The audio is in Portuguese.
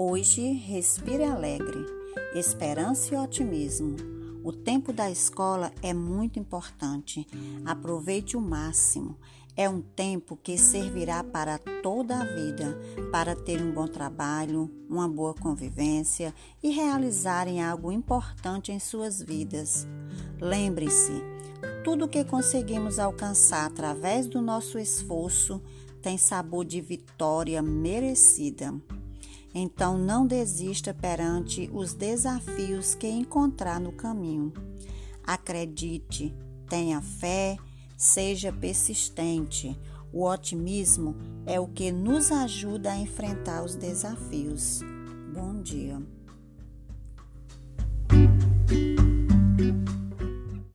Hoje, respire alegre, esperança e otimismo. O tempo da escola é muito importante. Aproveite o máximo. É um tempo que servirá para toda a vida, para ter um bom trabalho, uma boa convivência e realizarem algo importante em suas vidas. Lembre-se, tudo que conseguimos alcançar através do nosso esforço tem sabor de vitória merecida. Então não desista perante os desafios que encontrar no caminho. Acredite, tenha fé, seja persistente. O otimismo é o que nos ajuda a enfrentar os desafios. Bom dia.